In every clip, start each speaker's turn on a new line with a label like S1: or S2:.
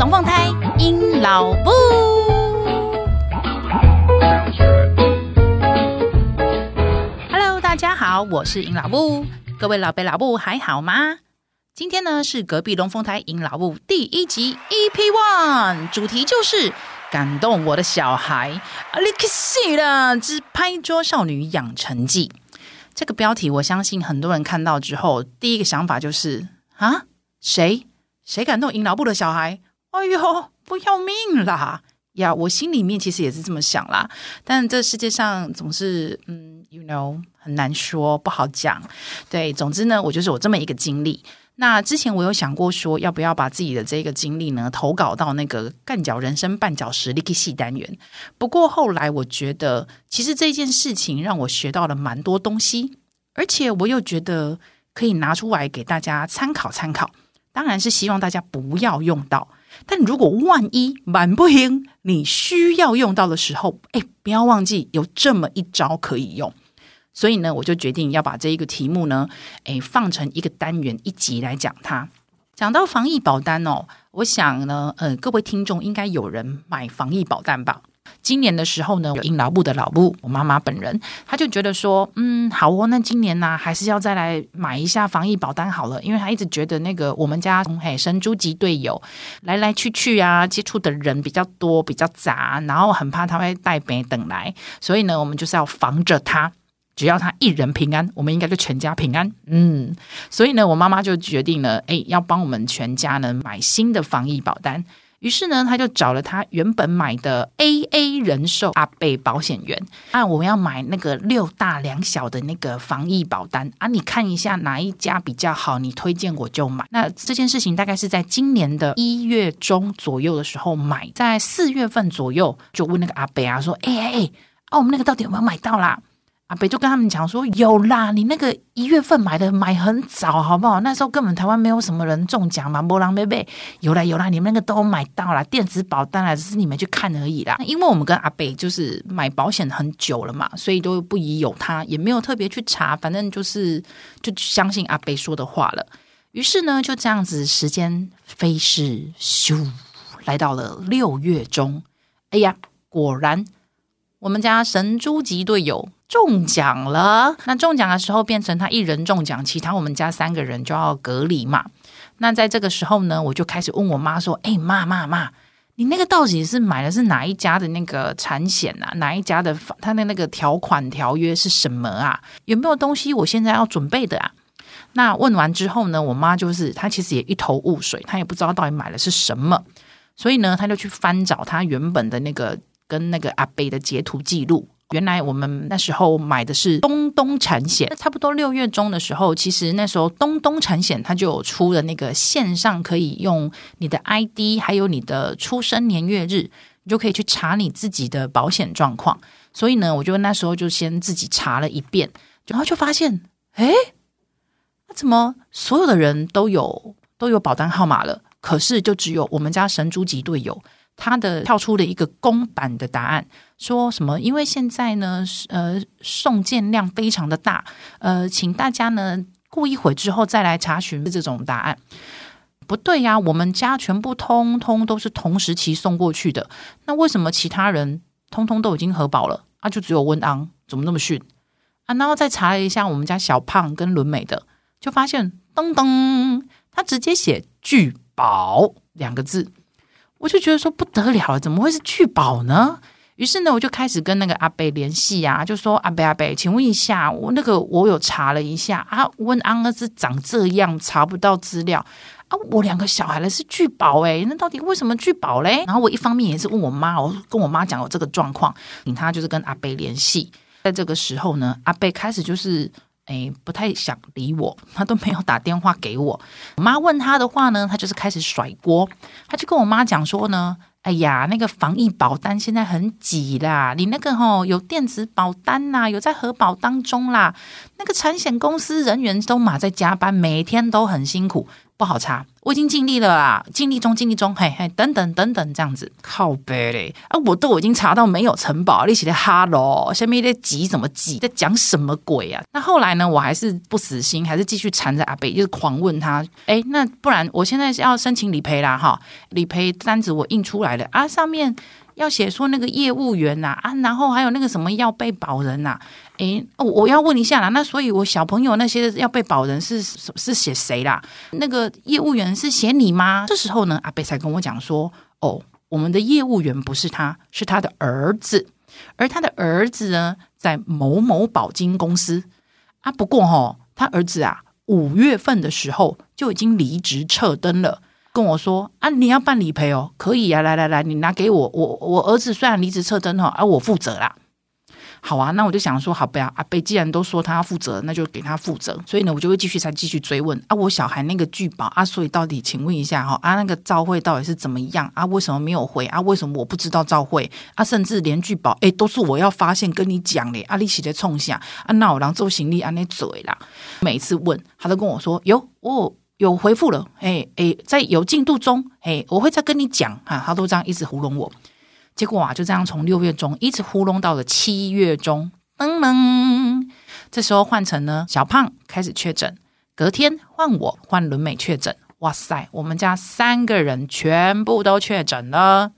S1: 龙凤胎，阴老布。Hello，大家好，我是阴老布。各位老伯老布还好吗？今天呢是隔壁龙凤胎阴老布第一集 EP One，主题就是感动我的小孩。啊，你可惜了之拍桌少女养成记。这个标题，我相信很多人看到之后，第一个想法就是啊，谁谁感动尹老布的小孩？哎呦，不要命啦！呀，我心里面其实也是这么想啦。但这世界上总是，嗯，you know，很难说，不好讲。对，总之呢，我就是有这么一个经历。那之前我有想过说，要不要把自己的这个经历呢投稿到那个干脚人生绊脚石 Licky 系单元。不过后来我觉得，其实这件事情让我学到了蛮多东西，而且我又觉得可以拿出来给大家参考参考。当然是希望大家不要用到，但如果万一蛮不行，你需要用到的时候，哎，不要忘记有这么一招可以用。所以呢，我就决定要把这一个题目呢，哎，放成一个单元一集来讲它。讲到防疫保单哦，我想呢，呃，各位听众应该有人买防疫保单吧？今年的时候呢，阴老布的老布，我妈妈本人，她就觉得说，嗯，好哦，那今年呢、啊，还是要再来买一下防疫保单好了，因为她一直觉得那个我们家从海神猪级队友来来去去啊，接触的人比较多，比较杂，然后很怕他会带病等来，所以呢，我们就是要防着他。只要他一人平安，我们应该就全家平安。嗯，所以呢，我妈妈就决定了，哎，要帮我们全家呢买新的防疫保单。于是呢，他就找了他原本买的 AA 人寿阿伯保险员啊，我们要买那个六大两小的那个防疫保单啊，你看一下哪一家比较好，你推荐我就买。那这件事情大概是在今年的一月中左右的时候买，在四月份左右就问那个阿伯啊说，哎哎哎，啊，我们那个到底有没有买到啦？阿北就跟他们讲说，有啦，你那个一月份买的买很早，好不好？那时候根本台湾没有什么人中奖嘛，波浪贝贝有啦有啦，你们那个都买到了电子保单啦，只是你们去看而已啦。因为我们跟阿北就是买保险很久了嘛，所以都不疑有他，也没有特别去查，反正就是就相信阿北说的话了。于是呢，就这样子，时间飞逝，咻，来到了六月中。哎呀，果然我们家神猪级队友。中奖了，那中奖的时候变成他一人中奖，其他我们家三个人就要隔离嘛。那在这个时候呢，我就开始问我妈说：“哎，妈妈妈，你那个到底是买的是哪一家的那个产险啊？哪一家的他的那个条款条约是什么啊？有没有东西我现在要准备的啊？”那问完之后呢，我妈就是她其实也一头雾水，她也不知道到底买的是什么，所以呢，她就去翻找她原本的那个跟那个阿贝的截图记录。原来我们那时候买的是东东产险，差不多六月中的时候，其实那时候东东产险它就有出了那个线上可以用你的 ID 还有你的出生年月日，你就可以去查你自己的保险状况。所以呢，我就那时候就先自己查了一遍，然后就发现，诶，那怎么所有的人都有都有保单号码了，可是就只有我们家神猪级队友。他的跳出了一个公版的答案，说什么？因为现在呢，呃，送件量非常的大，呃，请大家呢过一会之后再来查询这种答案。不对呀，我们家全部通通都是同时期送过去的，那为什么其他人通通都已经核保了啊？就只有温昂怎么那么逊啊？然后再查了一下我们家小胖跟伦美的，就发现噔噔，他直接写拒保两个字。我就觉得说不得了了，怎么会是拒保呢？于是呢，我就开始跟那个阿伯联系啊，就说阿伯阿伯，请问一下，我那个我有查了一下啊，问安儿子长这样，查不到资料啊，我两个小孩呢是拒保诶，那到底为什么拒保嘞？然后我一方面也是问我妈，我跟我妈讲有这个状况，请他就是跟阿伯联系。在这个时候呢，阿伯开始就是。哎，不太想理我，他都没有打电话给我。我妈问他的话呢，他就是开始甩锅。他就跟我妈讲说呢，哎呀，那个防疫保单现在很挤啦，你那个吼有电子保单呐，有在核保当中啦。那个产险公司人员都马在加班，每天都很辛苦，不好查。我已经尽力了啦，尽力中，尽力中，嘿嘿，等等等等，这样子靠北嘞啊！我都已经查到没有城堡，你写的哈喽，下面在急什么急，在讲什么鬼啊？那后来呢，我还是不死心，还是继续缠着阿北，就是狂问他，哎，那不然我现在是要申请理赔啦，哈，理赔单子我印出来了啊，上面。要写说那个业务员呐啊，然后还有那个什么要被保人呐？诶，我要问一下啦。那所以，我小朋友那些要被保人是是写谁啦？那个业务员是写你吗？这时候呢，阿贝才跟我讲说，哦，我们的业务员不是他，是他的儿子，而他的儿子呢，在某某保金公司啊。不过哈，他儿子啊，五月份的时候就已经离职撤登了。跟我说啊，你要办理赔哦，可以啊，来来来，你拿给我，我我儿子虽然离职撤登哈，啊、我负责啦。好啊，那我就想说，好不要阿贝既然都说他要负责，那就给他负责。所以呢，我就会继续再继续追问啊，我小孩那个拒保啊，所以到底请问一下哈啊，那个照会到底是怎么样啊？为什么没有回啊？为什么我不知道照会啊？甚至连拒保诶，都是我要发现跟你讲嘞，啊，你起来冲下啊，那我让做行李安那嘴啦。每次问他都跟我说有哦。有回复了，哎哎，在有进度中，哎，我会再跟你讲啊。他都这样一直糊弄我，结果啊，就这样从六月中一直糊弄到了七月中，噔噔，这时候换成呢，小胖开始确诊，隔天换我换伦美确诊，哇塞，我们家三个人全部都确诊了。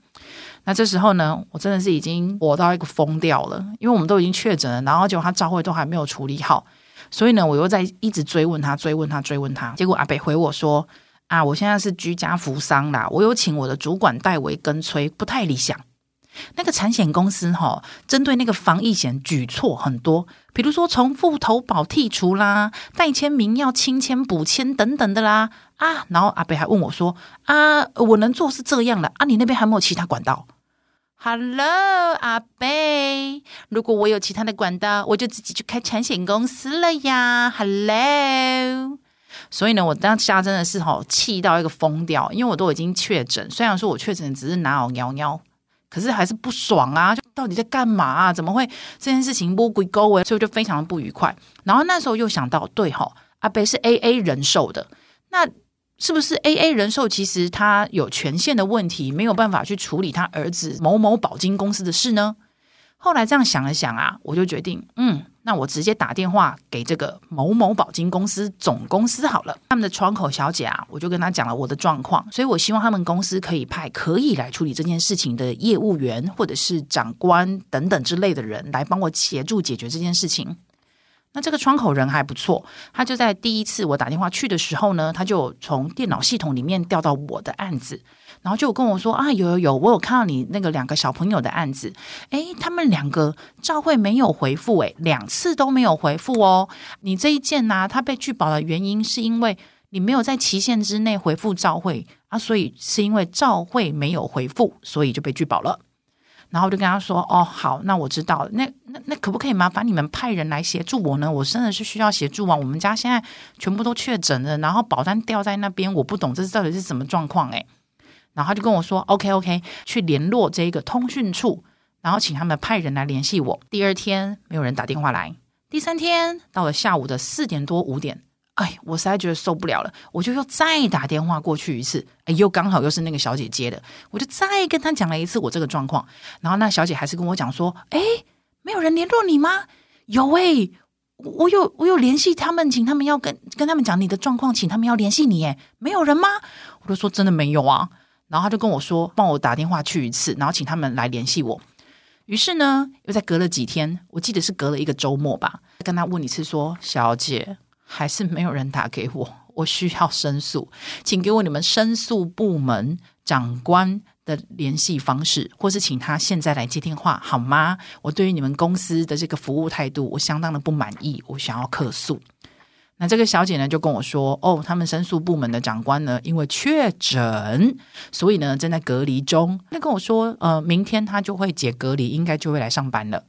S1: 那这时候呢，我真的是已经火到一个疯掉了，因为我们都已经确诊了，然后结果他照会都还没有处理好。所以呢，我又在一直追问他，追问他，追问他。结果阿北回我说：“啊，我现在是居家服丧啦，我有请我的主管代为跟催，不太理想。那个产险公司哈，针对那个防疫险举措很多，比如说重复投保剔除啦，代签名要亲签补签等等的啦。啊，然后阿北还问我说：啊，我能做是这样的啊，你那边还没有其他管道？” Hello，阿贝，如果我有其他的管道，我就自己去开产险公司了呀。Hello，所以呢，我当下真的是吼气到一个疯掉，因为我都已经确诊，虽然说我确诊只是拿耳尿尿，可是还是不爽啊！就到底在干嘛啊？怎么会这件事情不归沟诶？所以就非常的不愉快。然后那时候又想到，对吼，阿北是 AA 人寿的，那。是不是 AA 人寿其实他有权限的问题，没有办法去处理他儿子某某保金公司的事呢？后来这样想了想啊，我就决定，嗯，那我直接打电话给这个某某保金公司总公司好了。他们的窗口小姐啊，我就跟他讲了我的状况，所以我希望他们公司可以派可以来处理这件事情的业务员或者是长官等等之类的人来帮我协助解决这件事情。那这个窗口人还不错，他就在第一次我打电话去的时候呢，他就从电脑系统里面调到我的案子，然后就跟我说啊，有有有，我有看到你那个两个小朋友的案子，诶，他们两个照会没有回复，诶，两次都没有回复哦。你这一件呢，他被拒保的原因是因为你没有在期限之内回复照会啊，所以是因为照会没有回复，所以就被拒保了。然后我就跟他说：“哦，好，那我知道了。那那那可不可以麻烦你们派人来协助我呢？我真的是需要协助啊！我们家现在全部都确诊了，然后保单掉在那边，我不懂这到底是什么状况诶。然后他就跟我说：“OK OK，去联络这个通讯处，然后请他们派人来联系我。”第二天没有人打电话来，第三天到了下午的四点多五点。哎，我实在觉得受不了了，我就又再打电话过去一次，哎，又刚好又是那个小姐接的，我就再跟她讲了一次我这个状况，然后那小姐还是跟我讲说，哎，没有人联络你吗？有哎，我有我有联系他们，请他们要跟跟他们讲你的状况，请他们要联系你，哎，没有人吗？我就说真的没有啊，然后他就跟我说，帮我打电话去一次，然后请他们来联系我。于是呢，又在隔了几天，我记得是隔了一个周末吧，跟他问一次说，小姐。还是没有人打给我，我需要申诉，请给我你们申诉部门长官的联系方式，或是请他现在来接电话好吗？我对于你们公司的这个服务态度，我相当的不满意，我想要客诉。那这个小姐呢，就跟我说：“哦，他们申诉部门的长官呢，因为确诊，所以呢正在隔离中。那跟我说，呃，明天他就会解隔离，应该就会来上班了。”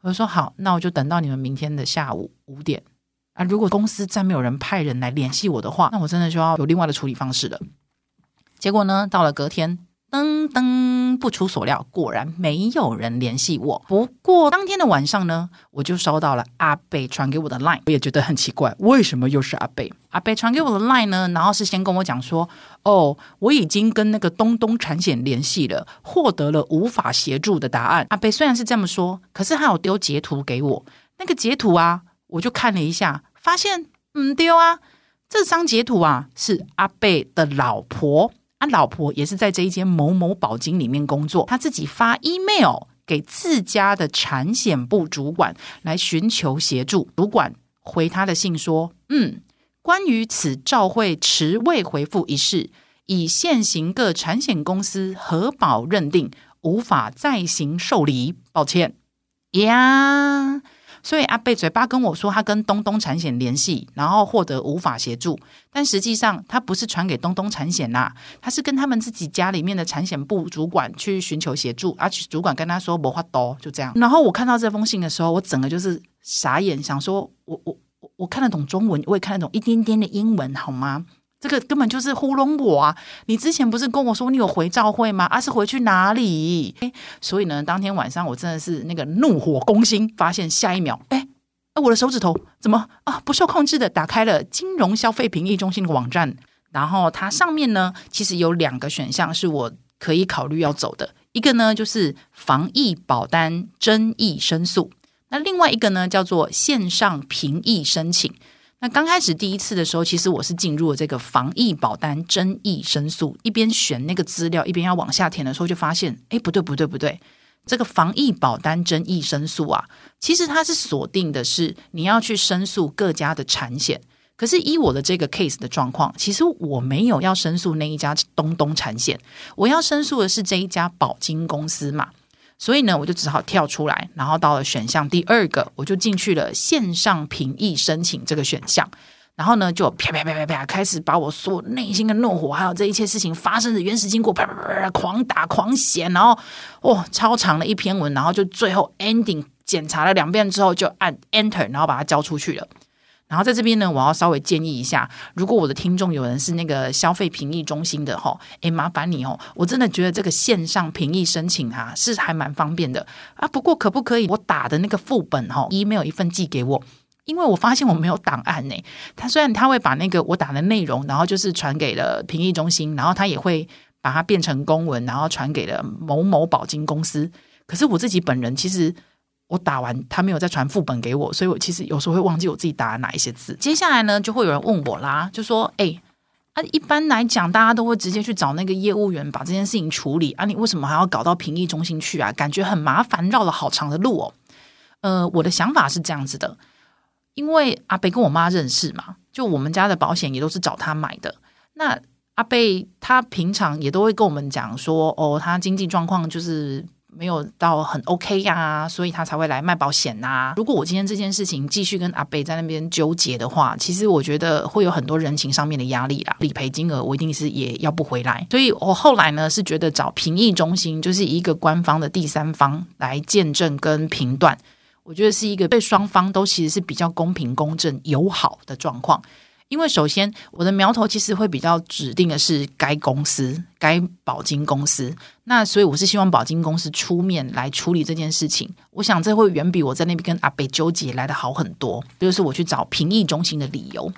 S1: 我就说：“好，那我就等到你们明天的下午五点。”啊，如果公司再没有人派人来联系我的话，那我真的就要有另外的处理方式了。结果呢，到了隔天，噔噔。不出所料，果然没有人联系我。不过当天的晚上呢，我就收到了阿贝传给我的 line，我也觉得很奇怪，为什么又是阿贝？阿贝传给我的 line 呢，然后是先跟我讲说，哦，我已经跟那个东东产险联系了，获得了无法协助的答案。阿贝虽然是这么说，可是他有丢截图给我，那个截图啊，我就看了一下，发现嗯丢啊。这张截图啊，是阿贝的老婆，啊，老婆也是在这一间某某保金里面工作，他自己发 email 给自家的产险部主管来寻求协助，主管回他的信说，嗯，关于此照会迟未回复一事，以现行各产险公司核保认定，无法再行受理，抱歉呀。所以阿贝嘴巴跟我说，他跟东东产险联系，然后获得无法协助。但实际上，他不是传给东东产险呐，他是跟他们自己家里面的产险部主管去寻求协助，而且主管跟他说没办法，就这样。然后我看到这封信的时候，我整个就是傻眼，想说我我我我看得懂中文，我也看得懂一点点的英文，好吗？这个根本就是糊弄我啊！你之前不是跟我说你有回照会吗？啊，是回去哪里？所以呢，当天晚上我真的是那个怒火攻心，发现下一秒，哎，我的手指头怎么啊不受控制的打开了金融消费评议中心的网站，然后它上面呢，其实有两个选项是我可以考虑要走的，一个呢就是防疫保单争议申诉，那另外一个呢叫做线上评议申请。那刚开始第一次的时候，其实我是进入了这个防疫保单争议申诉，一边选那个资料，一边要往下填的时候，就发现，哎，不对，不对，不对，这个防疫保单争议申诉啊，其实它是锁定的是你要去申诉各家的产险，可是依我的这个 case 的状况，其实我没有要申诉那一家东东产险，我要申诉的是这一家保金公司嘛。所以呢，我就只好跳出来，然后到了选项第二个，我就进去了线上评议申请这个选项，然后呢，就啪啪啪啪啪开始把我所有内心的怒火，还有这一切事情发生的原始经过，啪啪啪啪狂打狂写，然后哇，超长的一篇文，然后就最后 ending 检查了两遍之后，就按 enter，然后把它交出去了。然后在这边呢，我要稍微建议一下，如果我的听众有人是那个消费评议中心的吼，诶，麻烦你哦，我真的觉得这个线上评议申请哈、啊、是还蛮方便的啊。不过可不可以我打的那个副本哈，email 一份寄给我？因为我发现我没有档案呢。他虽然他会把那个我打的内容，然后就是传给了评议中心，然后他也会把它变成公文，然后传给了某某保金公司。可是我自己本人其实。我打完，他没有再传副本给我，所以我其实有时候会忘记我自己打了哪一些字。接下来呢，就会有人问我啦，就说：“哎，啊，一般来讲，大家都会直接去找那个业务员把这件事情处理啊，你为什么还要搞到评议中心去啊？感觉很麻烦，绕了好长的路哦。”呃，我的想法是这样子的，因为阿贝跟我妈认识嘛，就我们家的保险也都是找他买的。那阿贝他平常也都会跟我们讲说：“哦，他经济状况就是。”没有到很 OK 呀、啊，所以他才会来卖保险呐、如果我今天这件事情继续跟阿伯在那边纠结的话，其实我觉得会有很多人情上面的压力啦。理赔金额我一定是也要不回来，所以我后来呢是觉得找评议中心，就是一个官方的第三方来见证跟评断，我觉得是一个对双方都其实是比较公平、公正、友好的状况。因为首先，我的苗头其实会比较指定的是该公司、该保金公司，那所以我是希望保金公司出面来处理这件事情。我想这会远比我在那边跟阿北纠结来的好很多。这就是我去找评议中心的理由。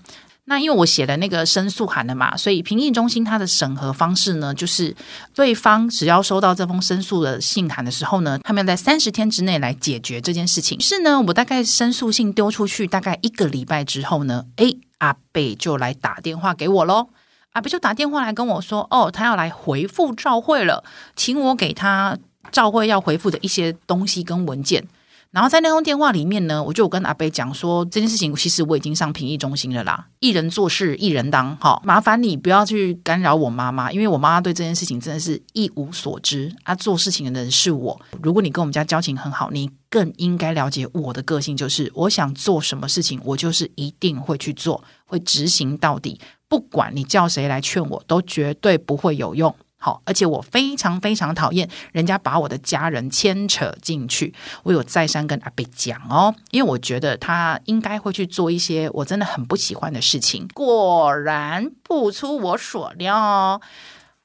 S1: 那因为我写了那个申诉函了嘛，所以评议中心它的审核方式呢，就是对方只要收到这封申诉的信函的时候呢，他们要在三十天之内来解决这件事情。是呢，我大概申诉信丢出去大概一个礼拜之后呢，诶。阿贝就来打电话给我喽，阿贝就打电话来跟我说：“哦，他要来回复赵慧了，请我给他赵慧要回复的一些东西跟文件。”然后在那通电话里面呢，我就跟阿贝讲说，这件事情其实我已经上评议中心了啦，一人做事一人当，好，麻烦你不要去干扰我妈妈，因为我妈妈对这件事情真的是一无所知啊，做事情的人是我。如果你跟我们家交情很好，你更应该了解我的个性，就是我想做什么事情，我就是一定会去做，会执行到底，不管你叫谁来劝我，都绝对不会有用。好，而且我非常非常讨厌人家把我的家人牵扯进去。我有再三跟阿伯讲哦，因为我觉得他应该会去做一些我真的很不喜欢的事情。果然不出我所料，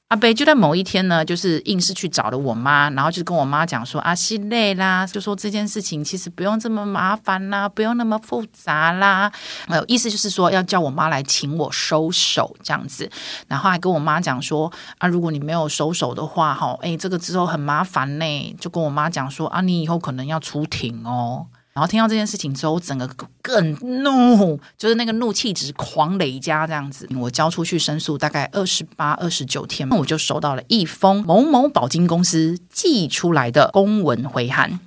S1: 阿伯就在某一天呢，就是硬是去找了我妈，然后就跟我妈讲说：“啊，心累啦，就说这件事情其实不用这么麻烦啦，不用那么复杂啦。呃，意思就是说要叫我妈来请我收手这样子，然后还跟我妈讲说：啊，如果你没有收手的话，哈，哎，这个之后很麻烦呢。就跟我妈讲说：啊，你以后可能要出庭哦。”然后听到这件事情之后，整个更怒，就是那个怒气值狂累加这样子。我交出去申诉大概二十八、二十九天，我就收到了一封某某保金公司寄出来的公文回函。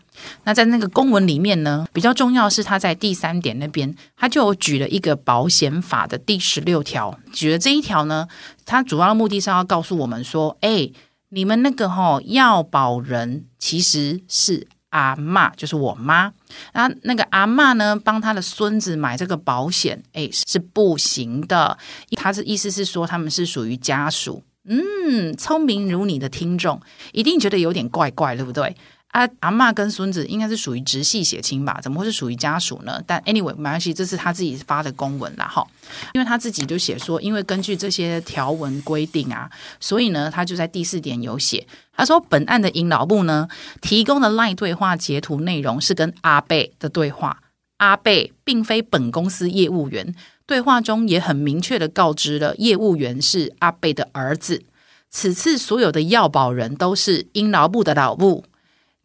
S1: 那在那个公文里面呢，比较重要是他在第三点那边，他就有举了一个保险法的第十六条，举了这一条呢，他主要的目的是要告诉我们说，哎，你们那个齁要保人其实是。阿妈就是我妈，那那个阿妈呢，帮他的孙子买这个保险，哎，是不行的。他是意思是说，他们是属于家属。嗯，聪明如你的听众，一定觉得有点怪怪，对不对？啊，阿嬷跟孙子应该是属于直系血亲吧？怎么会是属于家属呢？但 anyway 没关系，这是他自己发的公文啦，哈。因为他自己就写说，因为根据这些条文规定啊，所以呢，他就在第四点有写，他说本案的营老部呢提供的 LINE 对话截图内容是跟阿贝的对话，阿贝并非本公司业务员，对话中也很明确的告知了业务员是阿贝的儿子，此次所有的要保人都是英老部的老部。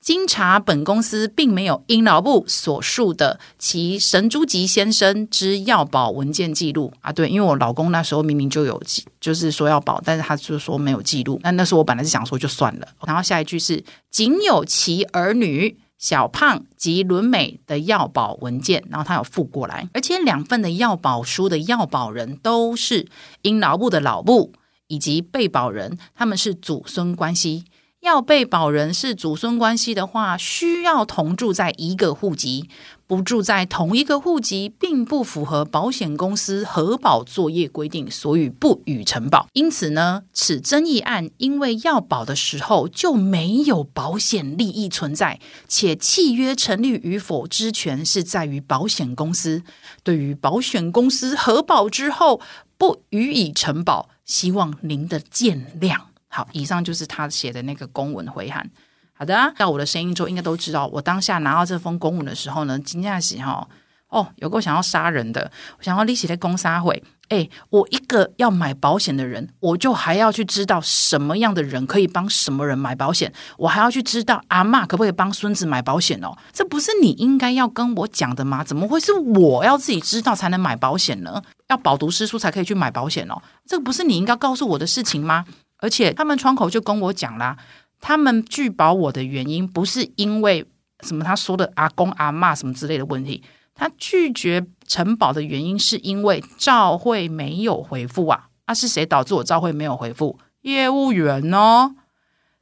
S1: 经查，本公司并没有因劳部所述的其神珠吉先生之要保文件记录啊。对，因为我老公那时候明明就有记，就是说要保，但是他就说没有记录。那那时候我本来是想说就算了。然后下一句是仅有其儿女小胖及伦美的要保文件，然后他有附过来，而且两份的要保书的要保人都是因劳部的老部以及被保人，他们是祖孙关系。要被保人是祖孙关系的话，需要同住在一个户籍，不住在同一个户籍，并不符合保险公司核保作业规定，所以不予承保。因此呢，此争议案因为要保的时候就没有保险利益存在，且契约成立与否之权是在于保险公司。对于保险公司核保之后不予以承保，希望您的见谅。好，以上就是他写的那个公文回函。好的，到我的声音之后，应该都知道，我当下拿到这封公文的时候呢，惊讶喜哈哦，有个想要杀人的，想要立起来攻杀会。哎，我一个要买保险的人，我就还要去知道什么样的人可以帮什么人买保险，我还要去知道阿嬷可不可以帮孙子买保险哦？这不是你应该要跟我讲的吗？怎么会是我要自己知道才能买保险呢？要饱读诗书才可以去买保险哦？这个不是你应该告诉我的事情吗？而且他们窗口就跟我讲啦，他们拒保我的原因不是因为什么他说的阿公阿妈什么之类的问题，他拒绝承保的原因是因为赵慧没有回复啊，那、啊、是谁导致我赵慧没有回复？业务员哦。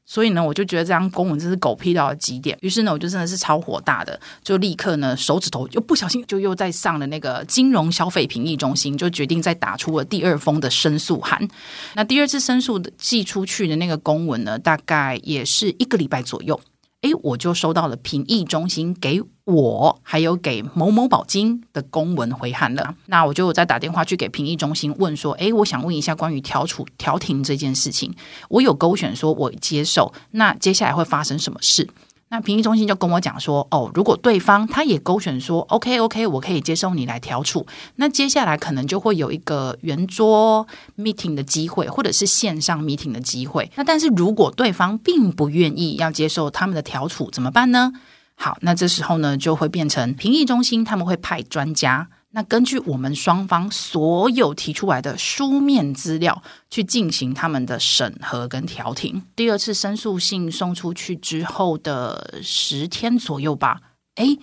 S1: 所以呢，我就觉得这张公文真是狗屁到了极点。于是呢，我就真的是超火大的，就立刻呢，手指头又不小心就又在上了那个金融消费评议中心，就决定再打出了第二封的申诉函。那第二次申诉的寄出去的那个公文呢，大概也是一个礼拜左右。哎，我就收到了评议中心给我还有给某某保金的公文回函了。那我就再打电话去给评议中心问说，哎，我想问一下关于调处调停这件事情，我有勾选说我接受，那接下来会发生什么事？那评议中心就跟我讲说，哦，如果对方他也勾选说，OK OK，我可以接受你来调处，那接下来可能就会有一个圆桌 meeting 的机会，或者是线上 meeting 的机会。那但是如果对方并不愿意要接受他们的调处，怎么办呢？好，那这时候呢就会变成评议中心他们会派专家。那根据我们双方所有提出来的书面资料去进行他们的审核跟调停。第二次申诉信送出去之后的十天左右吧，诶，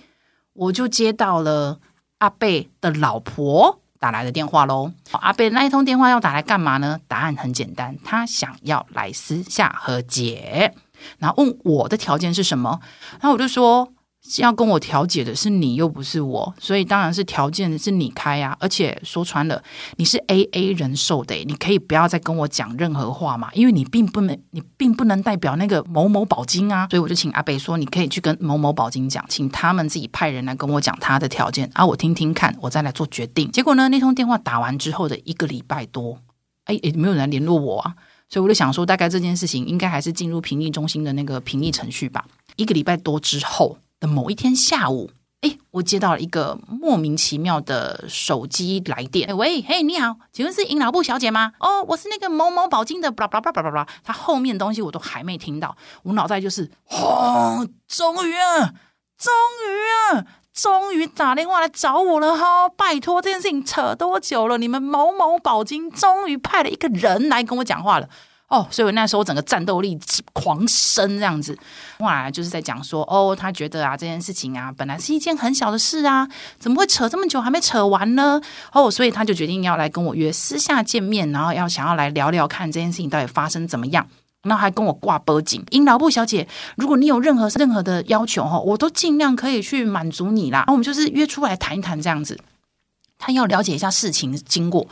S1: 我就接到了阿伯的老婆打来的电话喽。阿伯那一通电话要打来干嘛呢？答案很简单，他想要来私下和解，然后问我的条件是什么，然后我就说。要跟我调解的是你，又不是我，所以当然是条件是你开呀、啊。而且说穿了，你是 AA 人寿的，你可以不要再跟我讲任何话嘛，因为你并不能，你并不能代表那个某某保金啊。所以我就请阿北说，你可以去跟某某保金讲，请他们自己派人来跟我讲他的条件啊，我听听看，我再来做决定。结果呢，那通电话打完之后的一个礼拜多，哎，也没有人来联络我啊。所以我就想说，大概这件事情应该还是进入评议中心的那个评议程序吧。一个礼拜多之后的某一天下午，哎，我接到了一个莫名其妙的手机来电。哎喂，嘿，你好，请问是尹老布小姐吗？哦，我是那个某某宝金的，巴拉巴拉巴拉巴拉。他后面东西我都还没听到，我脑袋就是，哦，终于啊，终于啊。终于打电话来找我了哈！拜托，这件事情扯多久了？你们某某宝金终于派了一个人来跟我讲话了哦！所以我那时候整个战斗力狂升，这样子哇，就是在讲说哦，他觉得啊，这件事情啊，本来是一件很小的事啊，怎么会扯这么久还没扯完呢？哦，所以他就决定要来跟我约私下见面，然后要想要来聊聊看这件事情到底发生怎么样。然后还跟我挂报警，尹老布小姐，如果你有任何任何的要求哈，我都尽量可以去满足你啦。我们就是约出来谈一谈这样子。他要了解一下事情经过，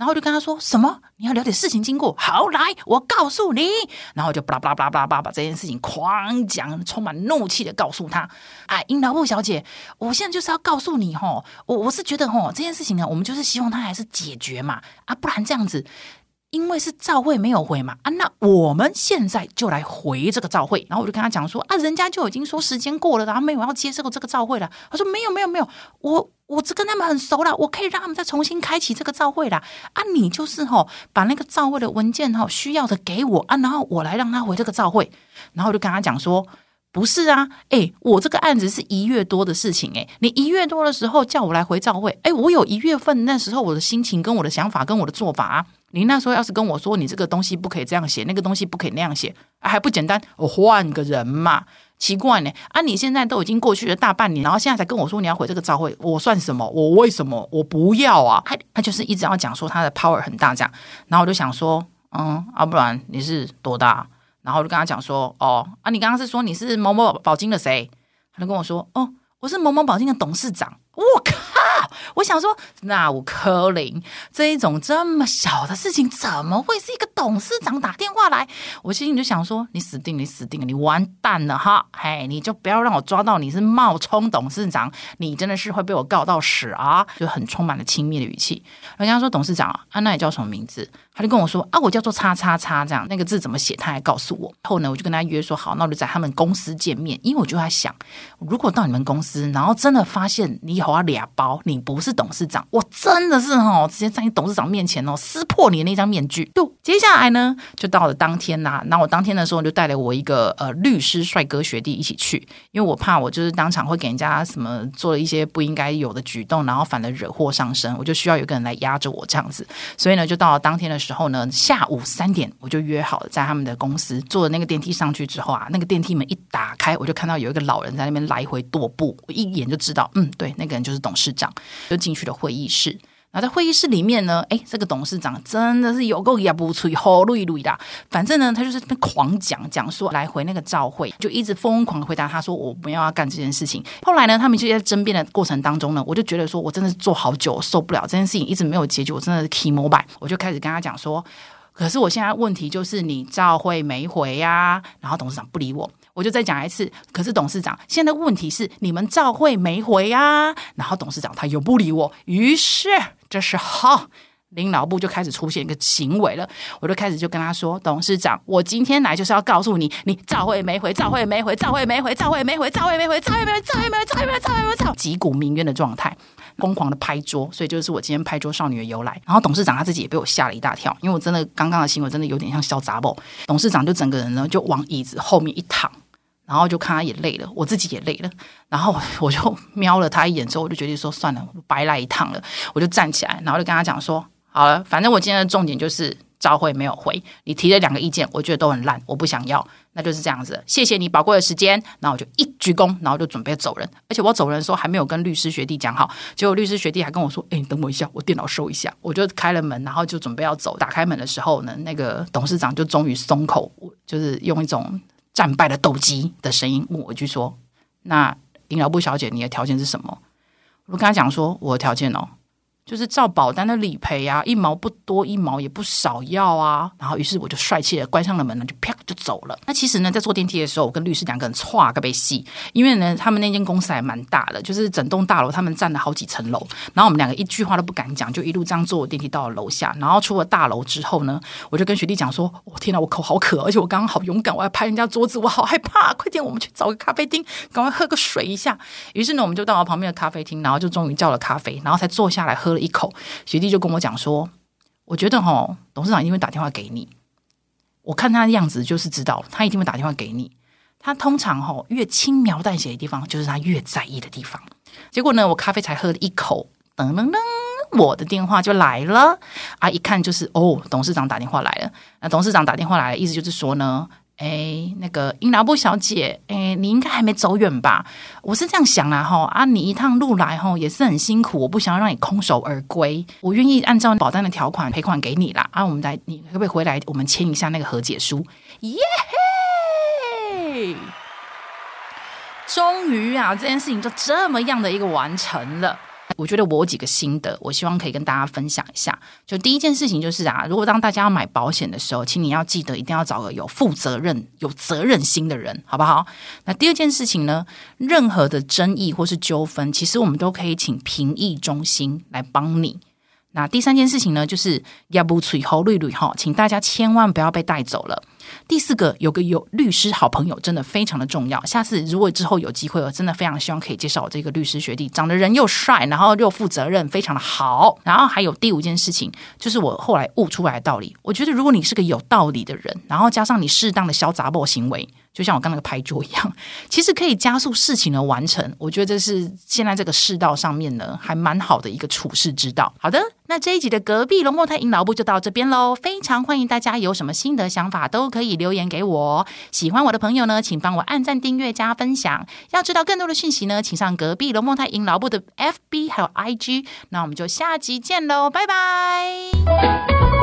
S1: 然后就跟他说什么？你要了解事情经过？好，来，我告诉你。然后就巴拉巴拉巴拉巴拉把这件事情狂讲，充满怒气的告诉他。哎，樱桃布小姐，我现在就是要告诉你哦，我我是觉得哦，这件事情呢，我们就是希望他还是解决嘛，啊，不然这样子。因为是召会没有回嘛啊，那我们现在就来回这个召会，然后我就跟他讲说啊，人家就已经说时间过了，然后没有要接受这个召会了。他说没有没有没有，我我只跟他们很熟了，我可以让他们再重新开启这个召会了啊。你就是吼、哦、把那个召会的文件哈、哦、需要的给我啊，然后我来让他回这个召会，然后我就跟他讲说。不是啊，哎，我这个案子是一月多的事情，哎，你一月多的时候叫我来回照会，哎，我有一月份那时候我的心情跟我的想法跟我的做法啊，你那时候要是跟我说你这个东西不可以这样写，那个东西不可以那样写，还不简单，我换个人嘛，奇怪呢，啊，你现在都已经过去了大半年，然后现在才跟我说你要回这个照会，我算什么？我为什么我不要啊？他他就是一直要讲说他的 power 很大这样，然后我就想说，嗯，要、啊、不然你是多大？然后我就跟他讲说，哦啊，你刚刚是说你是某某宝金的谁？他就跟我说，哦，我是某某宝金的董事长。我靠！我想说，那我柯林这一种这么小的事情，怎么会是一个董事长打电话来？我心里就想说，你死定，你死定了，你完蛋了哈！嘿，你就不要让我抓到你是冒充董事长，你真的是会被我告到死啊！就很充满了轻蔑的语气。人家说董事长啊，那你叫什么名字？他就跟我说啊，我叫做叉叉叉，这样那个字怎么写？他还告诉我。后呢，我就跟他约说好，那我就在他们公司见面。因为我就在想，如果到你们公司，然后真的发现你以后要俩包，你不是董事长，我真的是哦，直接在你董事长面前哦，撕破你的那张面具。就接下来呢，就到了当天呐、那我当天的时候就带了我一个呃律师帅哥学弟一起去，因为我怕我就是当场会给人家什么做了一些不应该有的举动，然后反而惹祸上身，我就需要有个人来压着我这样子。所以呢，就到了当天的时候呢，下午三点我就约好了在他们的公司坐了那个电梯上去之后啊，那个电梯门一打开，我就看到有一个老人在那边来回踱步，我一眼就知道，嗯，对，那个人就是董事长，就进去了会议室。然后在会议室里面呢，哎，这个董事长真的是有够也不吹，好累累的。反正呢，他就是在狂讲讲说来回那个照会，就一直疯狂的回答他说我不要干这件事情。后来呢，他们就在争辩的过程当中呢，我就觉得说我真的是做好久受不了这件事情，一直没有解决，我真的是 key mobile。我就开始跟他讲说，可是我现在问题就是你照会没回呀，然后董事长不理我。我就再讲一次，可是董事长现在问题是你们照会没回啊，然后董事长他又不理我，于是这时候领导部就开始出现一个行为了，我就开始就跟他说，董事长，我今天来就是要告诉你，你照会没回，照会没回，照会没回，照会没回，照会没回，照会没回，照会没回，照会没回，照会没回，照会击鼓鸣冤的状态，疯狂的拍桌，所以就是我今天拍桌少女的由来。然后董事长他自己也被我吓了一大跳，因为我真的刚刚的行为真的有点像小杂宝，董事长就整个人呢就往椅子后面一躺。然后就看他也累了，我自己也累了，然后我就瞄了他一眼之后，我就决定说算了，我白来一趟了。我就站起来，然后就跟他讲说：好了，反正我今天的重点就是召会没有回，你提的两个意见，我觉得都很烂，我不想要，那就是这样子。谢谢你宝贵的时间，然后我就一鞠躬，然后就准备走人。而且我走人的时候还没有跟律师学弟讲好，结果律师学弟还跟我说：哎，你等我一下，我电脑收一下。我就开了门，然后就准备要走。打开门的时候呢，那个董事长就终于松口，就是用一种。战败的斗鸡的声音问我一句说：“那尹老布小姐，你的条件是什么？”我跟他讲说：“我的条件哦，就是照保单的理赔啊，一毛不多，一毛也不少要啊。然后，于是我就帅气的关上了门呢，就啪就走了。那其实呢，在坐电梯的时候，我跟律师两个人歘个被戏，因为呢，他们那间公司还蛮大的，就是整栋大楼他们占了好几层楼。然后我们两个一句话都不敢讲，就一路这样坐电梯到了楼下。然后出了大楼之后呢，我就跟学弟讲说：“我、天哪，我口好渴，而且我刚刚好勇敢，我要拍人家桌子，我好害怕。快点，我们去找个咖啡厅，赶快喝个水一下。”于是呢，我们就到了旁边的咖啡厅，然后就终于叫了咖啡，然后才坐下来喝了一口。学弟就跟我讲说：“我觉得哈，董事长一定会打电话给你。我看他的样子，就是知道他一定会打电话给你。他通常哈越轻描淡写的地方，就是他越在意的地方。结果呢，我咖啡才喝了一口，噔噔噔，我的电话就来了啊！一看就是哦，董事长打电话来了。那董事长打电话来了，意思就是说呢。”哎，那个英劳部小姐，哎，你应该还没走远吧？我是这样想啦，哈啊，你一趟路来哈也是很辛苦，我不想要让你空手而归，我愿意按照保单的条款赔款给你啦。啊，我们来，你可不可以回来，我们签一下那个和解书？耶嘿！终于啊，这件事情就这么样的一个完成了。我觉得我有几个心得，我希望可以跟大家分享一下。就第一件事情就是啊，如果当大家要买保险的时候，请你要记得一定要找个有负责任、有责任心的人，好不好？那第二件事情呢，任何的争议或是纠纷，其实我们都可以请评议中心来帮你。那第三件事情呢，就是要不随后绿绿哈，请大家千万不要被带走了。第四个，有个有律师好朋友，真的非常的重要。下次如果之后有机会，我真的非常希望可以介绍我这个律师学弟，长得人又帅，然后又负责任，非常的好。然后还有第五件事情，就是我后来悟出来的道理。我觉得如果你是个有道理的人，然后加上你适当的小杂货行为。就像我刚那个拍桌一样，其实可以加速事情的完成。我觉得这是现在这个世道上面呢，还蛮好的一个处世之道。好的，那这一集的隔壁龙凤胎阴老木就到这边喽。非常欢迎大家有什么心得想法都可以留言给我。喜欢我的朋友呢，请帮我按赞、订阅、加分享。要知道更多的讯息呢，请上隔壁龙凤胎阴老木的 FB 还有 IG。那我们就下集见喽，拜拜。